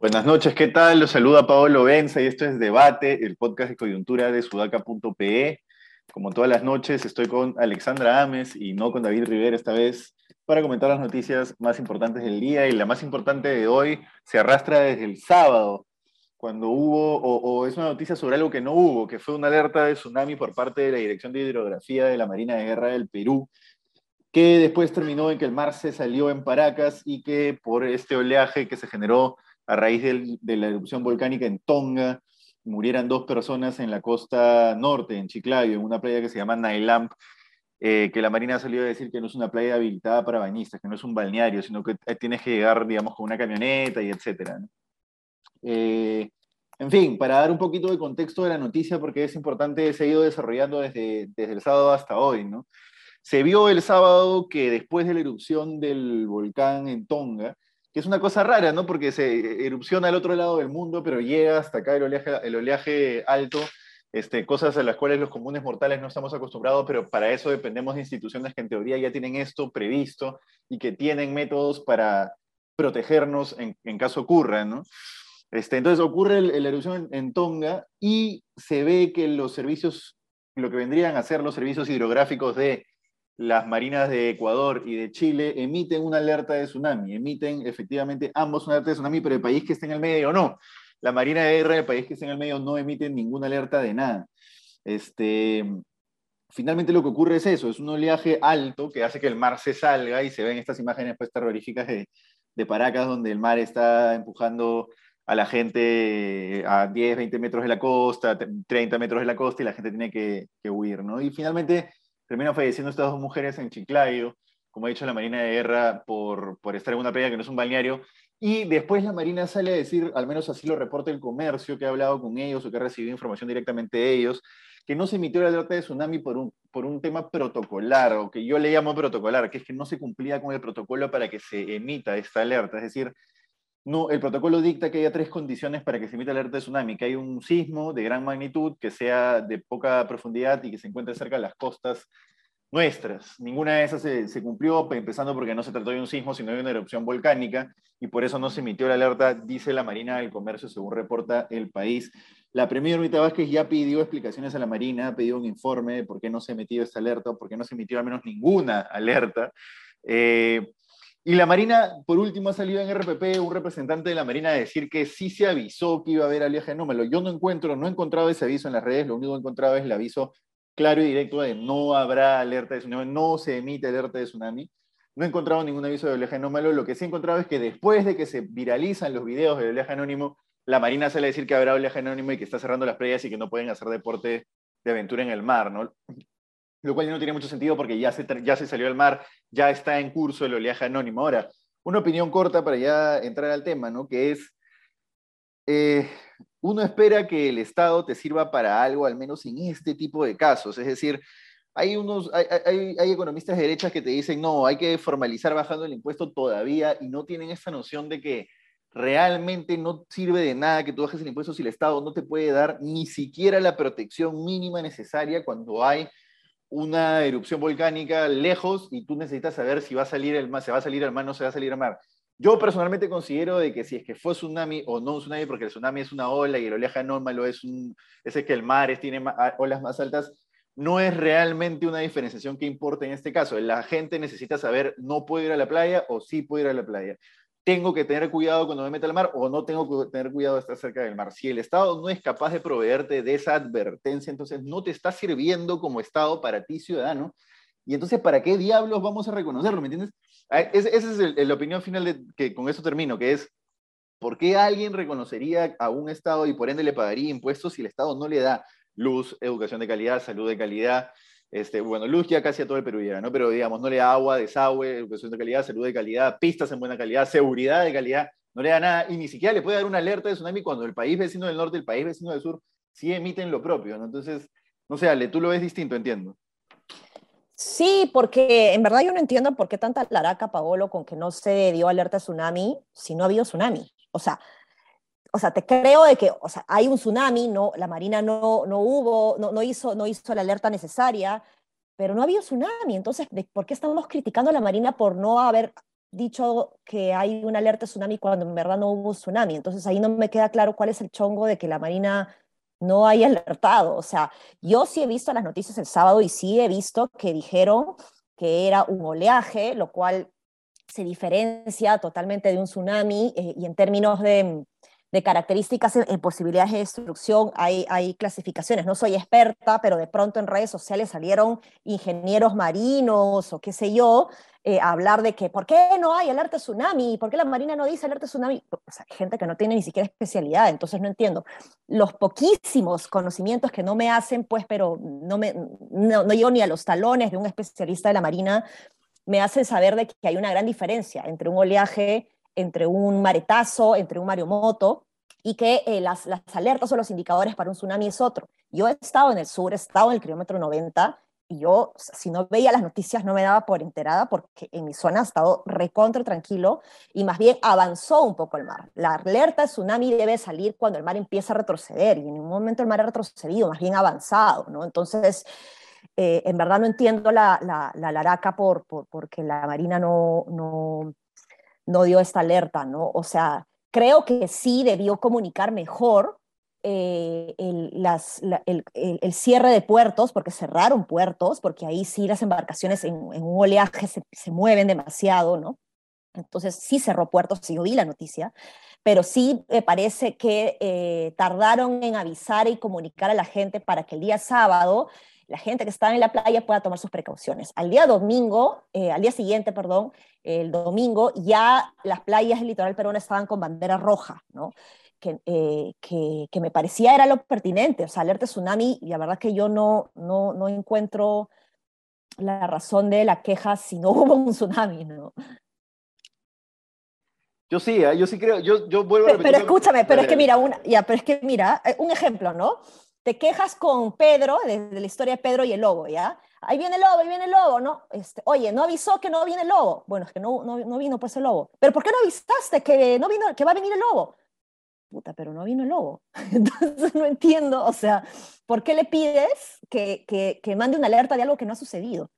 Buenas noches, ¿qué tal? Los saluda Paolo Benza y esto es Debate, el podcast de coyuntura de sudaca.pe. Como todas las noches, estoy con Alexandra Ames y no con David Rivera esta vez para comentar las noticias más importantes del día y la más importante de hoy se arrastra desde el sábado, cuando hubo, o, es una noticia sobre algo que no hubo, que fue una alerta de tsunami por parte de la Dirección de Hidrografía de la Marina de Guerra del Perú, que después terminó en que el mar se salió en Paracas y que por este oleaje que se generó a raíz de la erupción volcánica en Tonga, murieran dos personas en la costa norte, en Chiclayo, en una playa que se llama Nailamp, eh, que la Marina salió a decir que no es una playa habilitada para bañistas, que no es un balneario, sino que tienes que llegar, digamos, con una camioneta y etcétera. Eh, en fin, para dar un poquito de contexto de la noticia, porque es importante, se ha ido desarrollando desde, desde el sábado hasta hoy, ¿no? Se vio el sábado que después de la erupción del volcán en Tonga, que es una cosa rara, ¿no? Porque se erupciona al otro lado del mundo, pero llega hasta acá el oleaje, el oleaje alto, este, cosas a las cuales los comunes mortales no estamos acostumbrados, pero para eso dependemos de instituciones que en teoría ya tienen esto previsto y que tienen métodos para protegernos en, en caso ocurra, ¿no? Este, entonces ocurre la erupción en, Tonga y se ve que los servicios, lo que vendrían a ser los servicios hidrográficos de las marinas de Ecuador y de Chile emiten una alerta de tsunami, emiten efectivamente ambos una alerta de tsunami, pero el país que está en el medio no. La Marina de Guerra del país que está en el medio no emite ninguna alerta de nada. Este, finalmente lo que ocurre es eso, es un oleaje alto que hace que el mar se salga y se ven estas imágenes pues terroríficas de Paracas donde el mar está empujando a la gente a 10, 20 metros de la costa, 30 metros de la costa y la gente tiene que, que huir, ¿no? Y finalmente terminan falleciendo estas dos mujeres en Chiclayo, como ha dicho la Marina de Guerra, por, por estar en una playa que no es un balneario. Y después la Marina sale a decir, al menos así lo reporta el comercio, que ha hablado con ellos o que ha recibido información directamente de ellos, que no se emitió la alerta de tsunami por un, por un tema protocolar, o que yo le llamo protocolar, que es que no se cumplía con el protocolo para que se emita esta alerta. Es decir, no, el protocolo dicta que haya tres condiciones para que se emita alerta de tsunami, que hay un sismo de gran magnitud, que sea de poca profundidad y que se encuentre cerca de las costas nuestras. Ninguna de esas se, cumplió, empezando porque no se trató de un sismo, sino de una erupción volcánica, y por eso no se emitió la alerta, dice la Marina del Comercio, según reporta el país. La primera Unita Vázquez ya pidió explicaciones a la Marina, ha pedido un informe de por qué no se emitió esta alerta, por qué no se emitió al menos ninguna alerta. Eh, y la Marina, por último, ha salido en RPP un representante de la Marina a decir que sí se avisó que iba a haber oleaje anómalo. Yo no encuentro, no he encontrado ese aviso en las redes, lo único que he encontrado es el aviso claro y directo de no habrá alerta de tsunami, no se emite alerta de tsunami. No he encontrado ningún aviso de oleaje anómalo. Lo que sí he encontrado es que después de que se viralizan los videos de oleaje anónimo, la Marina sale a decir que habrá oleaje anónimo y que está cerrando las playas y que no pueden hacer deporte de aventura en el mar, ¿no? Lo cual no tiene mucho sentido porque ya se, ya se salió al mar, ya está en curso el oleaje anónimo. Ahora, una opinión corta para ya entrar al tema, ¿no? Que es, eh, uno espera que el Estado te sirva para algo, al menos en este tipo de casos. Es decir, hay, unos, hay, hay, hay economistas de derechas que te dicen, no, hay que formalizar bajando el impuesto todavía y no tienen esta noción de que realmente no sirve de nada que tú bajes el impuesto si el Estado no te puede dar ni siquiera la protección mínima necesaria cuando hay una erupción volcánica lejos y tú necesitas saber si va a salir el mar, se va a salir el mar, no se va a salir el mar. Yo personalmente considero de que si es que fue tsunami o no un tsunami, porque el tsunami es una ola y el oleaje anómalo es, un, es que el mar tiene olas más altas, no es realmente una diferenciación que importa en este caso. La gente necesita saber, no puedo ir a la playa o sí puedo ir a la playa tengo que tener cuidado cuando me meta al mar o no tengo que tener cuidado de estar cerca del mar. Si el Estado no es capaz de proveerte de esa advertencia, entonces no te está sirviendo como Estado para ti, ciudadano. Y entonces, ¿para qué diablos vamos a reconocerlo? ¿Me entiendes? Esa es la opinión final de, que con eso termino, que es, ¿por qué alguien reconocería a un Estado y por ende le pagaría impuestos si el Estado no le da luz, educación de calidad, salud de calidad, este, bueno, luz ya casi a todo el Perú llega, ¿no? Pero digamos, no le da agua, desagüe, educación de calidad, salud de calidad, pistas en buena calidad, seguridad de calidad, no le da nada y ni siquiera le puede dar una alerta de tsunami cuando el país vecino del norte el país vecino del sur sí emiten lo propio, ¿no? Entonces, no sé, Ale, tú lo ves distinto, entiendo. Sí, porque en verdad yo no entiendo por qué tanta laraca, Paolo, con que no se dio alerta de tsunami si no ha habido tsunami. O sea, o sea, te creo de que, o sea, hay un tsunami, no, la Marina no, no hubo, no, no, hizo, no hizo la alerta necesaria, pero no había un tsunami. Entonces, ¿por qué estamos criticando a la Marina por no haber dicho que hay una alerta tsunami cuando en verdad no hubo tsunami? Entonces, ahí no me queda claro cuál es el chongo de que la Marina no haya alertado. O sea, yo sí he visto las noticias el sábado y sí he visto que dijeron que era un oleaje, lo cual se diferencia totalmente de un tsunami eh, y en términos de, de características en, posibilidades de destrucción hay, hay clasificaciones. No soy experta, pero de pronto en redes sociales salieron ingenieros marinos o qué sé yo, eh, a hablar de que, ¿por qué no hay alerta tsunami? ¿Por qué la Marina no dice alerta tsunami? hay gente que no tiene ni siquiera especialidad, entonces no entiendo. Los poquísimos conocimientos que no me hacen, pues, pero no, me, no, no llego ni a los talones de un especialista de la Marina, me hacen saber de que hay una gran diferencia entre un oleaje entre un maretazo, entre un maremoto, y que eh, las, las, alertas o los indicadores para un tsunami es otro. Yo he estado en el sur, he estado en el kilómetro 90, y yo, si no veía las noticias, no me daba por enterada, porque en mi zona ha estado recontra tranquilo, y más bien avanzó un poco el mar. La alerta de tsunami debe salir cuando el mar empieza a retroceder, y en un momento el mar ha retrocedido, más bien avanzado, ¿no? Entonces, eh, en verdad no entiendo la, la, la laraca por, por, porque la Marina no, no no dio esta alerta, ¿no? O sea, creo que sí debió comunicar mejor eh, el, el, cierre de puertos, porque cerraron puertos, porque ahí sí las embarcaciones en, un oleaje se, se, mueven demasiado, ¿no? Entonces sí cerró puertos, sí oí la noticia, pero sí me parece que eh, tardaron en avisar y comunicar a la gente para que el día sábado la gente que estaba en la playa pueda tomar sus precauciones. Al día domingo, eh, al día siguiente, perdón, el domingo, ya las playas del litoral peruano estaban con bandera roja, ¿no? Que, eh, que, que, me parecía era lo pertinente, o sea, alerta tsunami, y la verdad que yo no, no, no encuentro la razón de la queja si no hubo un tsunami, ¿no? Yo sí, ¿eh? yo sí creo, yo, yo vuelvo a repetir. Pero, escúchame, pero es que mira, una, ya, pero es que mira, un ejemplo, ¿no? Te quejas con Pedro, de, la historia de Pedro y el lobo, ¿ya? Ahí viene el lobo, ahí viene el lobo, ¿no? Este, oye, ¿no avisó que no viene el lobo? Bueno, es que no, no, no vino pues el lobo. ¿Pero por qué no avisaste que, no vino, que va a venir el lobo? Puta, pero no vino el lobo. Entonces no entiendo, o sea, ¿por qué le pides que, que, que mande una alerta de algo que no ha sucedido?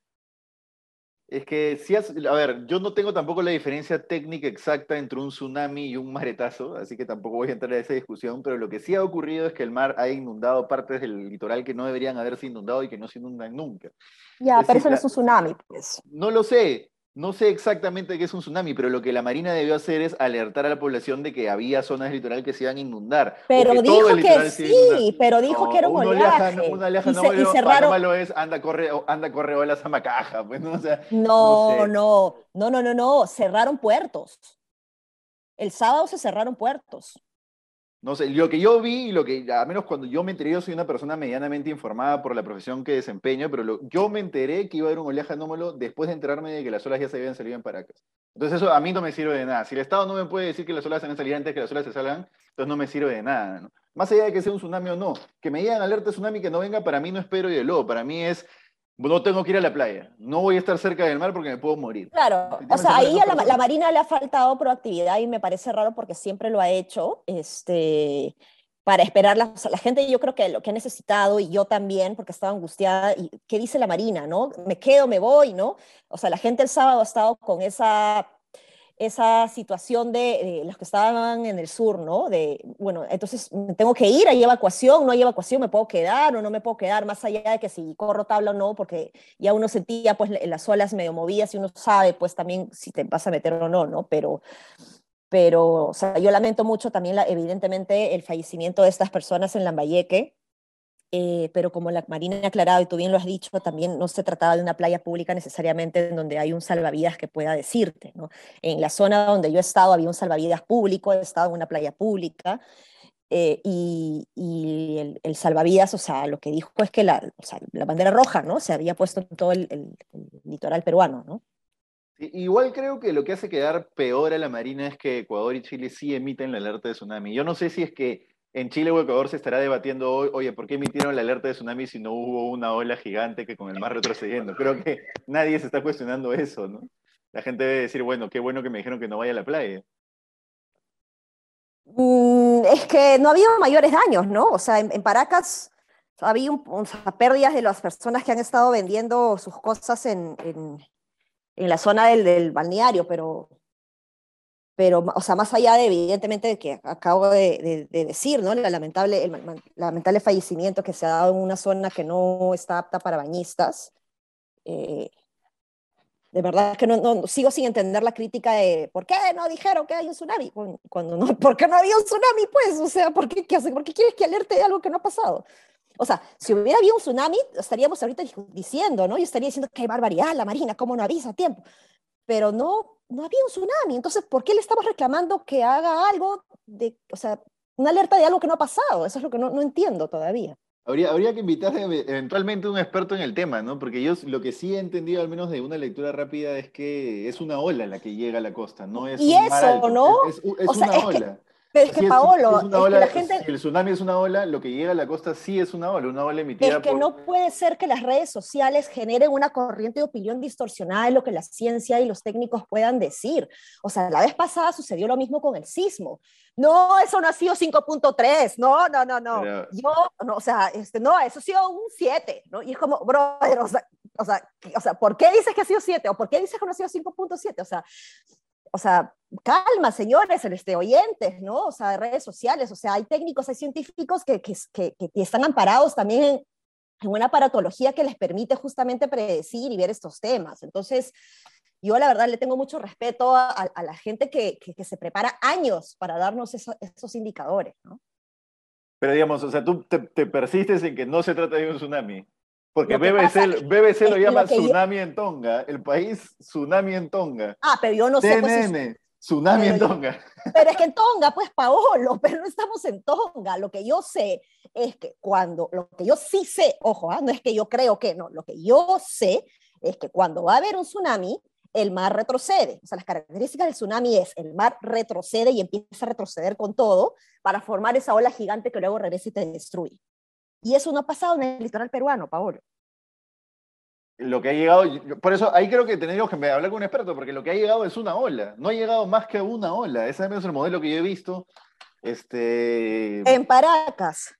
Es que si has, a ver, yo no tengo tampoco la diferencia técnica exacta entre un tsunami y un maretazo, así que tampoco voy a entrar en esa discusión, pero lo que sí ha ocurrido es que el mar ha inundado partes del litoral que no deberían haberse inundado y que no se inundan nunca. Ya, pero eso no es un tsunami, pues. No lo sé, no sé exactamente qué es un tsunami, pero lo que la Marina debió hacer es alertar a la población de que había zonas del litoral que se iban a inundar. Pero dijo que sí, pero dijo que era un oleaje. Una oleaje, no, y, cerraron... malo es anda, corre, anda, corre olas a Macaja. Pues, ¿no? O sea, no, no, no, no, no, no, cerraron puertos. El sábado se cerraron puertos. No sé, lo que yo vi y lo que, a menos cuando yo me enteré, yo soy una persona medianamente informada por la profesión que desempeño, pero yo me enteré que iba a haber un oleaje anómalo después de enterarme de que las olas ya se habían salido en Paracas. Entonces eso a mí no me sirve de nada. Si el Estado no me puede decir que las olas se han salido antes que las olas se salgan, entonces no me sirve de nada. ¿no? Más allá de que sea un tsunami o no, que me digan alerta tsunami que no venga, para mí no espero y de lobo. Para mí es no tengo que ir a la playa, no voy a estar cerca del mar porque me puedo morir. Claro, o sea, ahí a la, Marina le ha faltado proactividad y me parece raro porque siempre lo ha hecho, este, para esperar la, la gente, yo creo que lo que ha necesitado y yo también, porque estaba angustiada, y qué dice la Marina, ¿no? Me quedo, me voy, ¿no? O sea, la gente el sábado ha estado con esa esa situación de, los que estaban en el sur, ¿no? De, bueno, entonces tengo que ir, hay evacuación, no hay evacuación, me puedo quedar o no me puedo quedar, más allá de que si corro tabla o no, porque ya uno sentía pues las olas medio movidas y uno sabe pues también si te vas a meter o no, ¿no? Pero, pero o sea, yo lamento mucho también evidentemente el fallecimiento de estas personas en Lambayeque, eh, pero como la Marina ha aclarado y tú bien lo has dicho, también no se trataba de una playa pública necesariamente en donde hay un salvavidas que pueda decirte. En la zona donde yo he estado había un salvavidas público, he estado en una playa pública, eh, y, el, salvavidas, o sea, lo que dijo es que la, la bandera roja, ¿no? Se había puesto en todo el, el, el litoral peruano, ¿no? Igual creo que lo que hace quedar peor a la Marina es que Ecuador y Chile sí emiten la alerta de tsunami. Yo no sé si es que en Chile o Ecuador se estará debatiendo hoy, oye, ¿por qué emitieron la alerta de tsunami si no hubo una ola gigante que con el mar retrocediendo? Creo que nadie se está cuestionando eso, ¿no? La gente debe decir, bueno, qué bueno que me dijeron que no vaya a la playa. Mm, es que no ha habido mayores daños, ¿no? O sea, en, Paracas había pérdidas de las personas que han estado vendiendo sus cosas en, en, la zona del, balneario, pero, pero, o sea, más allá de, evidentemente, de que acabo de, de, decir, ¿no? La lamentable, el, lamentable fallecimiento que se ha dado en una zona que no está apta para bañistas, eh, de verdad que no, no, sigo sin entender la crítica de por qué no dijeron que hay un tsunami cuando no, ¿por qué no había un tsunami? Pues, o sea, ¿por qué, qué hace? ¿por qué quieres que alerte de algo que no ha pasado? O sea, si hubiera habido un tsunami, estaríamos ahorita diciendo, ¿no? Yo estaría diciendo que hay barbaridad, la Marina, ¿cómo no avisa a tiempo? Pero no, no había un tsunami. Entonces, ¿por qué le estamos reclamando que haga algo de, o sea, una alerta de algo que no ha pasado? Eso es lo que no, no entiendo todavía. Habría, habría que invitar eventualmente a un experto en el tema, ¿no? Porque yo lo que sí he entendido, al menos de una lectura rápida, es que es una ola la que llega a la costa, no es y eso, ¿no? Es, una ola. Pero es que, Paolo, la gente... si el tsunami es una ola, lo que llega a la costa sí es una ola, una ola emitida Es que no puede ser que las redes sociales generen una corriente de opinión distorsionada de lo que la ciencia y los técnicos puedan decir. O sea, la vez pasada sucedió lo mismo con el sismo. No, eso no ha sido 5.3, no, no, no, no. Yo, no, o sea, este, no, eso ha sido un 7, ¿no? Y es como, brother, o sea, o sea, o sea, ¿por qué dices que ha sido 7? ¿O por qué dices que no ha sido 5.7? O sea, o sea, calma, señores, este, oyentes, ¿no? O sea, redes sociales, o sea, hay técnicos, hay científicos que, que, que, que están amparados también en, una aparatología que les permite justamente predecir y ver estos temas. Entonces, yo la verdad le tengo mucho respeto a, a la gente que, que, se prepara años para darnos esos indicadores, ¿no? Pero digamos, o sea, tú te, te, persistes en que no se trata de un tsunami. Porque BBC, BBC lo llama tsunami en Tonga, el país tsunami en Tonga. Ah, pero yo no sé. Pues, tsunami en Tonga. Pero es que en Tonga, pues Paolo, pero no estamos en Tonga. Lo que yo sé es que cuando, lo que yo sí sé, ojo, ¿ah? no es que yo creo que no, lo que yo sé es que cuando va a haber un tsunami, el mar retrocede. O sea, las características del tsunami es el mar retrocede y empieza a retroceder con todo para formar esa ola gigante que luego regresa y te destruye. Y eso no ha pasado en el litoral peruano, Paolo. Lo que ha llegado, por eso ahí creo que tenemos que hablar con un experto, porque lo que ha llegado es una ola, no ha llegado más que una ola. Ese es el modelo que yo he visto. Este... En Paracas.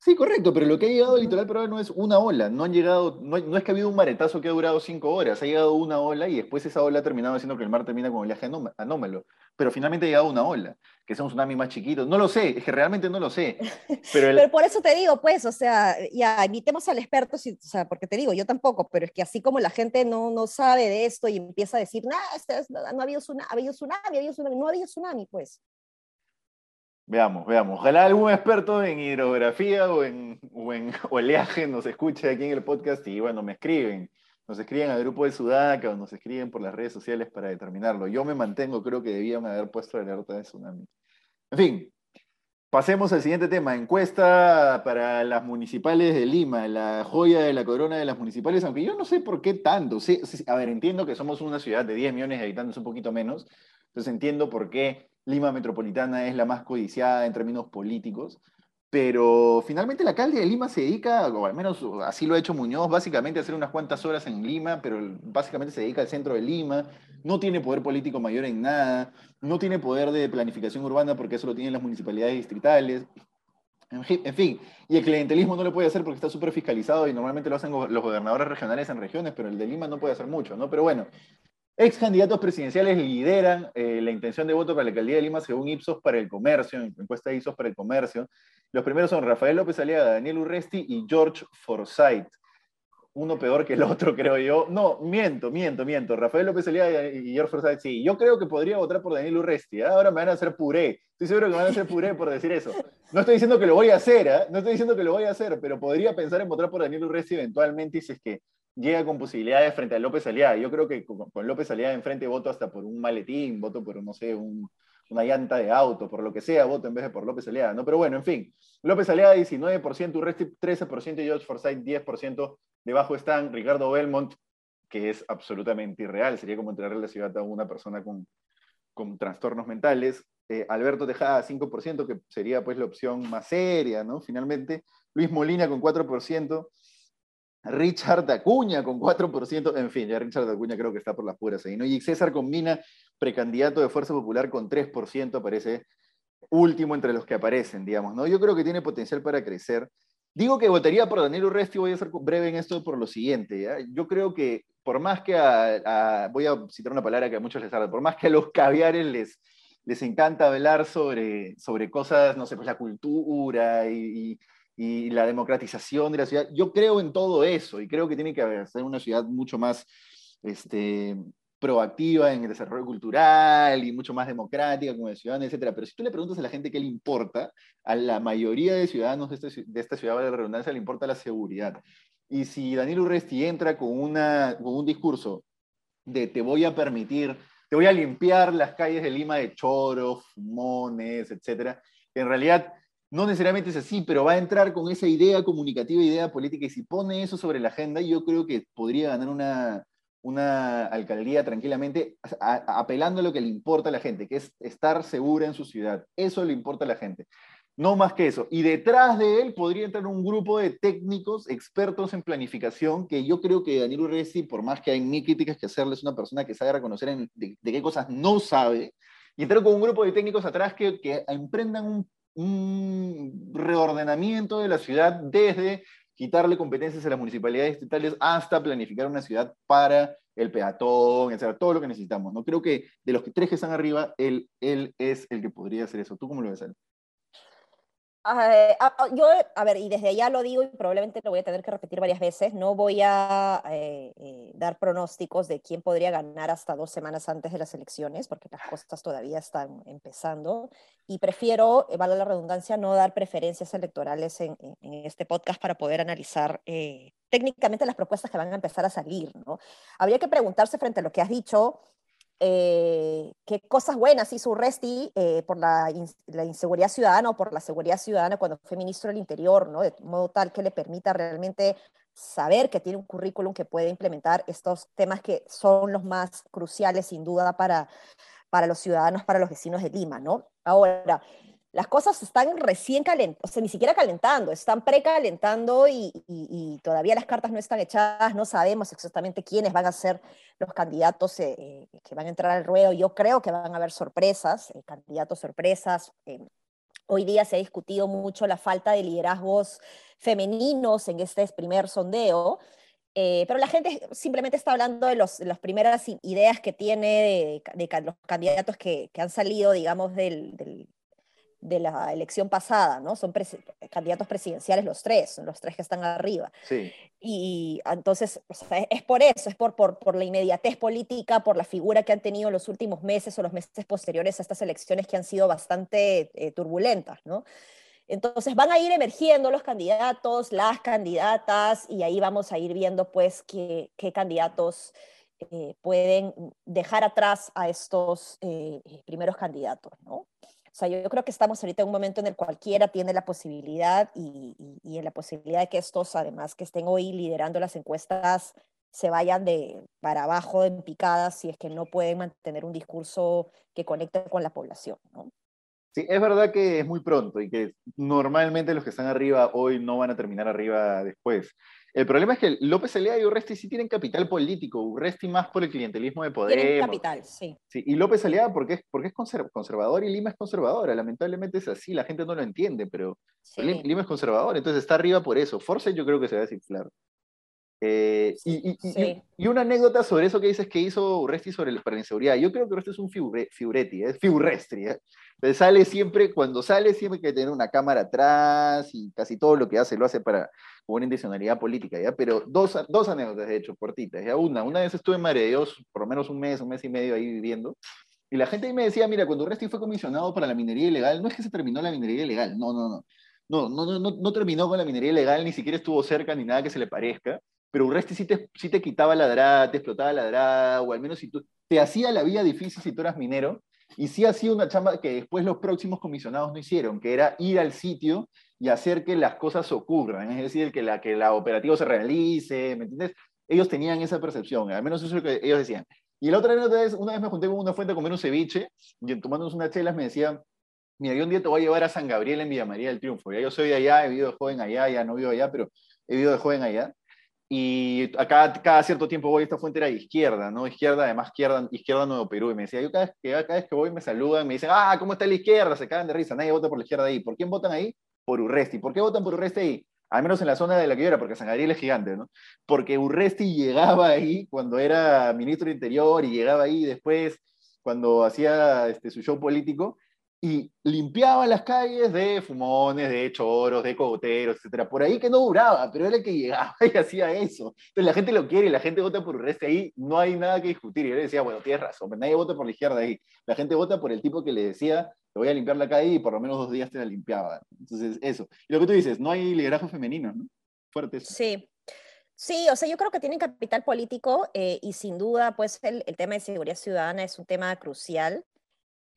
Sí, correcto, pero lo que ha llegado al litoral peruano no es una ola, no han llegado, no, es que ha habido un maretazo que ha durado cinco horas, ha llegado una ola y después esa ola ha terminado haciendo que el mar termina con el viaje anómalo, pero finalmente ha llegado una ola, que sea un tsunami más chiquito, no lo sé, es que realmente no lo sé. Pero, por eso te digo, pues, o sea, ya invitemos al experto, o sea, porque te digo, yo tampoco, pero es que así como la gente no, no sabe de esto y empieza a decir, este no, ha habido tsunami, ha habido tsunami, ha habido tsunami, no ha habido tsunami, pues. Veamos, veamos. Ojalá algún experto en hidrografía o en, o en oleaje nos escuche aquí en el podcast y bueno, me escriben. Nos escriben al grupo de Sudaca o nos escriben por las redes sociales para determinarlo. Yo me mantengo, creo que debían haber puesto alerta de tsunami. En fin, pasemos al siguiente tema. Encuesta para las municipales de Lima, la joya de la corona de las municipales, aunque yo no sé por qué tanto. Sí, a ver, entiendo que somos una ciudad de 10 millones de habitantes, un poquito menos, entonces entiendo por qué Lima Metropolitana es la más codiciada en términos políticos, pero finalmente el alcalde de Lima se dedica, o al menos así lo ha hecho Muñoz, básicamente a hacer unas cuantas horas en Lima, pero básicamente se dedica al centro de Lima, no tiene poder político mayor en nada, no tiene poder de planificación urbana porque eso lo tienen las municipalidades distritales. En fin, y el clientelismo no lo puede hacer porque está súper fiscalizado y normalmente lo hacen los gobernadores regionales en regiones, pero el de Lima no puede hacer mucho, ¿no? Pero bueno, Ex candidatos presidenciales lideran eh, la intención de voto para la alcaldía de Lima según Ipsos para el comercio, encuesta de Ipsos para el comercio. Los primeros son Rafael López Aliaga, Daniel Urresti y George Forsyth. Uno peor que el otro, creo yo. No, miento, miento, miento. Rafael López Aliaga y George Forsyth, sí. Yo creo que podría votar por Daniel Urresti. ¿eh? Ahora me van a hacer puré. Estoy seguro que me van a hacer puré por decir eso. No estoy diciendo que lo voy a hacer, ¿eh? no estoy diciendo que lo voy a hacer, pero podría pensar en votar por Daniel Urresti eventualmente si es que llega con posibilidades frente a López Aliaga. Yo creo que con, López Aliaga enfrente voto hasta por un maletín, voto por, no sé, una llanta de auto, por lo que sea, voto en vez de por López Aliaga, ¿no? Pero bueno, en fin, López Aliaga 19%, Urresti 13% y George Forsyth 10%. Debajo están Ricardo Belmont, que es absolutamente irreal, sería como entregarle la ciudad a una persona con, con trastornos mentales. Eh, Alberto Tejada 5%, que sería pues la opción más seria, ¿no? Finalmente, Luis Molina con 4%, Richard Acuña con 4%, en fin, ya Richard Acuña creo que está por las puras ahí, ¿no? Y César combina precandidato de Fuerza Popular con 3%, aparece último entre los que aparecen, digamos, ¿no? Yo creo que tiene potencial para crecer. Digo que votaría por Daniel Urresti, voy a ser breve en esto por lo siguiente, ¿ya? Yo creo que por más que a, voy a citar una palabra que a muchos les arde, por más que a los caviares les, les encanta hablar sobre, sobre cosas, no sé, pues la cultura y, la democratización de la ciudad, yo creo en todo eso y creo que tiene que ser una ciudad mucho más este, proactiva en el desarrollo cultural y mucho más democrática como de ciudadana, etc. Pero si tú le preguntas a la gente qué le importa, a la mayoría de ciudadanos de, este, de esta ciudad de la redundancia le importa la seguridad. Y si Daniel Urresti entra con, una, con un discurso de te voy a permitir, te voy a limpiar las calles de Lima de choros, fumones, etc., en realidad no necesariamente es así, pero va a entrar con esa idea comunicativa, idea política, y si pone eso sobre la agenda, yo creo que podría ganar una, una alcaldía tranquilamente apelando a lo que le importa a la gente, que es estar segura en su ciudad. Eso le importa a la gente. No más que eso. Y detrás de él podría entrar un grupo de técnicos expertos en planificación, que yo creo que Daniel Urresti, por más que hay mil críticas que hacerle, es una persona que sabe reconocer de, qué cosas no sabe, y entrar con un grupo de técnicos atrás que, que emprendan un, un reordenamiento de la ciudad desde quitarle competencias a las municipalidades estatales hasta planificar una ciudad para el peatón, etcétera, todo lo que necesitamos. ¿no? Creo que de los tres que están arriba, él, es el que podría hacer eso. ¿Tú cómo lo ves, Ale? Ah, yo, a ver, y desde ya lo digo y probablemente lo voy a tener que repetir varias veces, no voy a eh, eh, dar pronósticos de quién podría ganar hasta dos semanas antes de las elecciones, porque las cosas todavía están empezando, y prefiero, eh, vale la redundancia, no dar preferencias electorales en, este podcast para poder analizar técnicamente las propuestas que van a empezar a salir, ¿no? Habría que preguntarse frente a lo que has dicho, eh, cosas buenas hizo Urresti eh, por la, inseguridad ciudadana o por la seguridad ciudadana cuando fue ministro del Interior, ¿no? de modo tal que le permita realmente saber que tiene un currículum que puede implementar estos temas que son los más cruciales, sin duda, para, para los ciudadanos, para los vecinos de Lima. ¿no? Ahora, las cosas están recién calentando, o sea, ni siquiera calentando, están precalentando y, todavía las cartas no están echadas, no sabemos exactamente quiénes van a ser los candidatos eh, eh, que van a entrar al ruedo. Yo creo que van a haber sorpresas, eh, candidatos sorpresas. hoy día se ha discutido mucho la falta de liderazgos femeninos en este primer sondeo. pero la gente simplemente está hablando de, las primeras ideas que tiene de, los candidatos que, que, han salido, digamos, del, del, de la elección pasada, ¿no? Son candidatos presidenciales los tres, los tres que están arriba. Sí. Y entonces es por eso, es por, por, por, la inmediatez política, por la figura que han tenido los últimos meses o los meses posteriores a estas elecciones que han sido bastante eh, turbulentas, ¿no? Entonces van a ir emergiendo los candidatos, las candidatas, y ahí vamos a ir viendo pues qué, qué candidatos eh, pueden dejar atrás a estos eh, primeros candidatos, ¿no? O sea, yo creo que estamos ahorita en un momento en el cualquiera tiene la posibilidad y, en la posibilidad de que estos, además, que estén hoy liderando las encuestas, se vayan de para abajo en picadas si es que no pueden mantener un discurso que conecte con la población. ¿no? Sí, es verdad que es muy pronto y que normalmente los que están arriba hoy no van a terminar arriba después. El problema es que López Alea y Urresti sí tienen capital político, Urresti más por el clientelismo de poder. Tienen capital, sí. sí. Y López Alea porque es, porque es conservador y Lima es conservadora. Lamentablemente es así, la gente no lo entiende, pero Lima es conservador, entonces está arriba por eso. Force yo creo que se va a desinflar. Eh, y, y, una anécdota sobre eso que dices que hizo Urresti sobre para la inseguridad. Yo creo que Urresti es un figuretti, es figurestri. ¿eh? Sale siempre, cuando sale, siempre hay que tener una cámara atrás y casi todo lo que hace lo hace para una intencionalidad política. ¿ya? Pero dos, dos anécdotas, de hecho, cortitas. ¿ya? Una, una vez estuve en Madre de Dios, por lo menos un mes, un mes y medio ahí viviendo. Y la gente ahí me decía, mira, cuando Urresti fue comisionado para la minería ilegal, no es que se terminó la minería ilegal, no, no. No, no, no, no, no terminó con la minería ilegal, ni siquiera estuvo cerca ni nada que se le parezca pero Urresti sí te, sí te quitaba la drada, te explotaba la drada, o al menos si tú, te hacía la vida difícil si tú eras minero, y sí hacía una chamba que después los próximos comisionados no hicieron, que era ir al sitio y hacer que las cosas ocurran, es decir, que la, que la operativa se realice, ¿me entiendes? Ellos tenían esa percepción, al menos eso es lo que ellos decían. Y la otra vez, una vez me junté con una fuente a comer un ceviche, y tomándonos unas chelas me decía, mira, yo un día te voy a llevar a San Gabriel en Villa María del Triunfo, ya yo soy de allá, he vivido de joven allá, ya no vivo allá, pero he vivido de joven allá, y acá cada cierto tiempo voy, esta fuente era de izquierda, ¿no? Izquierda, además izquierda, izquierda Nuevo Perú. Y me decía, yo cada vez, que, cada vez que voy me saludan, me dicen, ah, ¿cómo está la izquierda? Se cagan de risa, nadie vota por la izquierda ahí. ¿Por quién votan ahí? Por Urresti. ¿Por qué votan por Urresti ahí? Al menos en la zona de la que yo era, porque San Gabriel es gigante, ¿no? Porque Urresti llegaba ahí cuando era ministro de Interior y llegaba ahí después cuando hacía este, su show político y limpiaba las calles de fumones, de choros, de cogoteros, etcétera. Por ahí que no duraba, pero era el que llegaba y hacía eso. Entonces la gente lo quiere y la gente vota por Urresti ahí, no hay nada que discutir. Y él decía, bueno, tienes razón, nadie vota por la izquierda ahí. La gente vota por el tipo que le decía, te voy a limpiar la calle y por lo menos dos días te la limpiaba. Entonces, eso. Y lo que tú dices, no hay liderazgo femenino, ¿no? Fuerte Sí. Sí, o sea, yo creo que tienen capital político eh, y sin duda, pues el, el tema de seguridad ciudadana es un tema crucial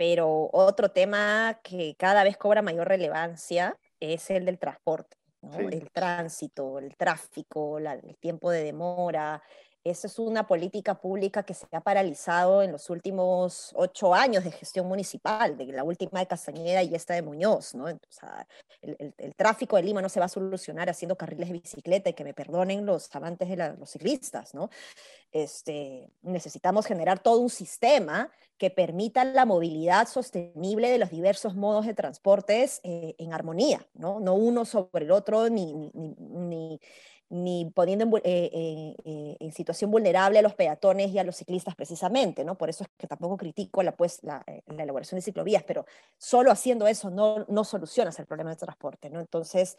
pero otro tema que cada vez cobra mayor relevancia es el del transporte, el tránsito, el tráfico, el tiempo de demora, esa es una política pública que se ha paralizado en los últimos ocho años de gestión municipal, de la última de Castañeda y esta de Muñoz. ¿no? el, tráfico de Lima no se va a solucionar haciendo carriles de bicicleta y que me perdonen los amantes de los ciclistas. ¿no? Este, necesitamos generar todo un sistema que permita la movilidad sostenible de los diversos modos de transportes eh, en armonía, ¿no? no uno sobre el otro, ni, ni, ni ni poniendo en, eh, eh, en, situación vulnerable a los peatones y a los ciclistas precisamente, ¿no? Por eso es que tampoco critico la, pues, la, eh, la elaboración de ciclovías, pero solo haciendo eso no, no solucionas el problema de transporte, ¿no? Entonces,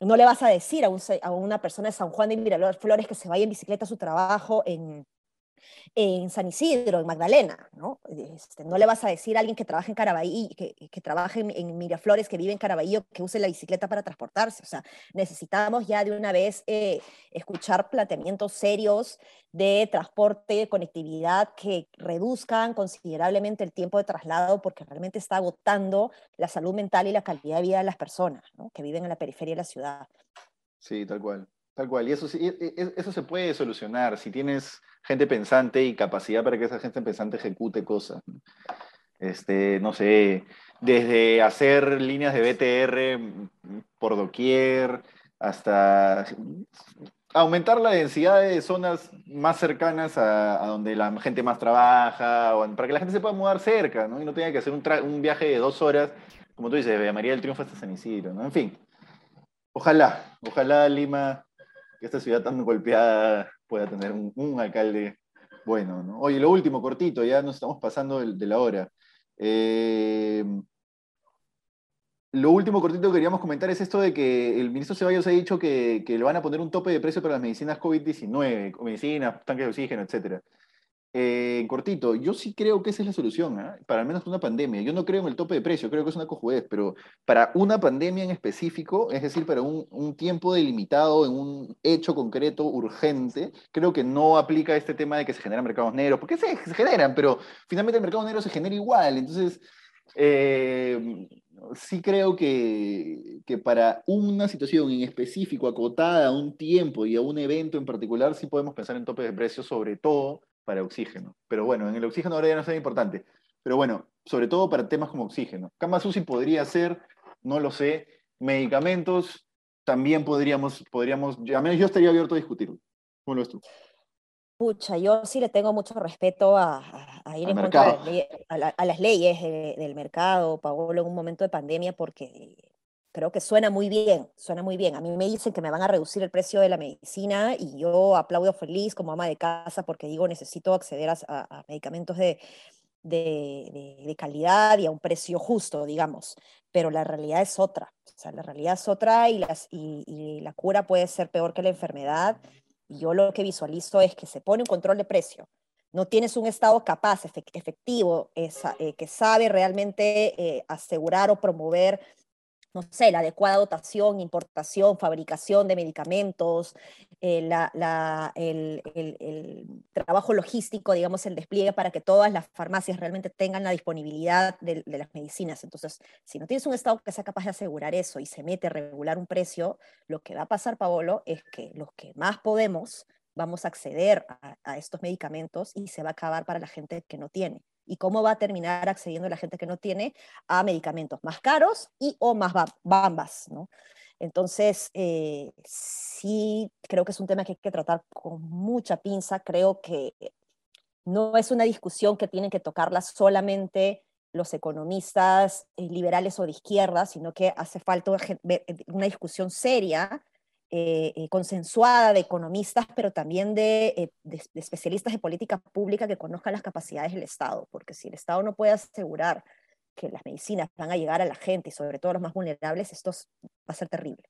no le vas a decir a, un, a una persona de San Juan de Miraflores que se vaya en bicicleta a su trabajo en, en San Isidro, en Magdalena, ¿no? Este, no le vas a decir a alguien que trabaja en Caraballo, que, que en, Miraflores, que vive en Caraballo, que use la bicicleta para transportarse. O sea, necesitamos ya de una vez eh, escuchar planteamientos serios de transporte, de conectividad que reduzcan considerablemente el tiempo de traslado porque realmente está agotando la salud mental y la calidad de vida de las personas que viven en la periferia de la ciudad. Sí, tal cual. Tal cual. Y eso, eso se puede solucionar si tienes gente pensante y capacidad para que esa gente pensante ejecute cosas. Este, no sé, desde hacer líneas de BTR por doquier hasta aumentar la densidad de zonas más cercanas a, donde la gente más trabaja, para que la gente se pueda mudar cerca, ¿no? Y no tenga que hacer un, un viaje de dos horas, como tú dices, de María del Triunfo hasta San Isidro, ¿no? En fin, ojalá, ojalá Lima que esta ciudad tan golpeada pueda tener un, alcalde bueno. ¿no? Oye, lo último, cortito, ya nos estamos pasando de, la hora. Eh, lo último cortito que queríamos comentar es esto de que el ministro Ceballos ha dicho que, que le van a poner un tope de precio para las medicinas COVID-19, medicinas, tanques de oxígeno, etcétera. Eh, cortito, yo sí creo que esa es la solución, ¿ah? para al menos una pandemia. Yo no creo en el tope de precio, creo que es una cojudez, pero para una pandemia en específico, es decir, para un, tiempo delimitado, en un hecho concreto, urgente, creo que no aplica este tema de que se generan mercados negros, porque se, generan, pero finalmente el mercado negro se genera igual. Entonces, eh, sí creo que, que, para una situación en específico, acotada a un tiempo y a un evento en particular, sí podemos pensar en topes de precios, sobre todo para oxígeno. Pero bueno, en el oxígeno ahora ya no es tan importante. Pero bueno, sobre todo para temas como oxígeno. Cama podría ser, no lo sé, medicamentos, también podríamos, podríamos, a menos yo estaría abierto a discutirlo. ¿Cómo lo ves tú? Pucha, yo sí le tengo mucho respeto a, ir en contra de, a, las leyes del mercado, Paolo, en un momento de pandemia, porque creo que suena muy bien, suena muy bien. A mí me dicen que me van a reducir el precio de la medicina y yo aplaudo feliz como ama de casa porque digo, necesito acceder a, medicamentos de, de, calidad y a un precio justo, digamos. Pero la realidad es otra. O sea, la realidad es otra y, las, y, la cura puede ser peor que la enfermedad. Y yo lo que visualizo es que se pone un control de precio. No tienes un Estado capaz, efectivo, eh, que sabe realmente eh, asegurar o promover no sé, la adecuada dotación, importación, fabricación de medicamentos, eh, el, trabajo logístico, digamos, el despliegue para que todas las farmacias realmente tengan la disponibilidad de, las medicinas. Entonces, si no tienes un Estado que sea capaz de asegurar eso y se mete a regular un precio, lo que va a pasar, Paolo, es que los que más podemos vamos a acceder a estos medicamentos y se va a acabar para la gente que no tiene y cómo va a terminar accediendo la gente que no tiene a medicamentos más caros y o más bambas, ¿no? Entonces, eh, sí, creo que es un tema que hay que tratar con mucha pinza. Creo que no es una discusión que tienen que tocarla solamente los economistas eh, liberales o de izquierda, sino que hace falta una discusión seria eh, eh, consensuada de economistas, pero también eh, de, especialistas de política pública que conozcan las capacidades del Estado, porque si el Estado no puede asegurar que las medicinas van a llegar a la gente y sobre todo a los más vulnerables, esto va a ser terrible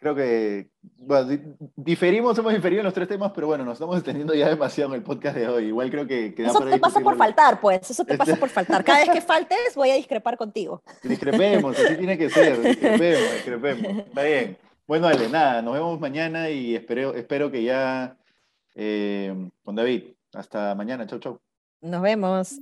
creo que bueno, diferimos, hemos diferido en los tres temas, pero bueno, nos estamos extendiendo ya demasiado en el podcast de hoy. Igual creo que... eso te pasa por faltar, pues, eso te pasa por faltar. Cada vez que faltes voy a discrepar contigo. Discrepemos, así tiene que ser, discrepemos, discrepemos. Está bien. Bueno, dale, nada, nos vemos mañana y espero, espero que ya eh, con David. Hasta mañana, chau, chau. Nos vemos.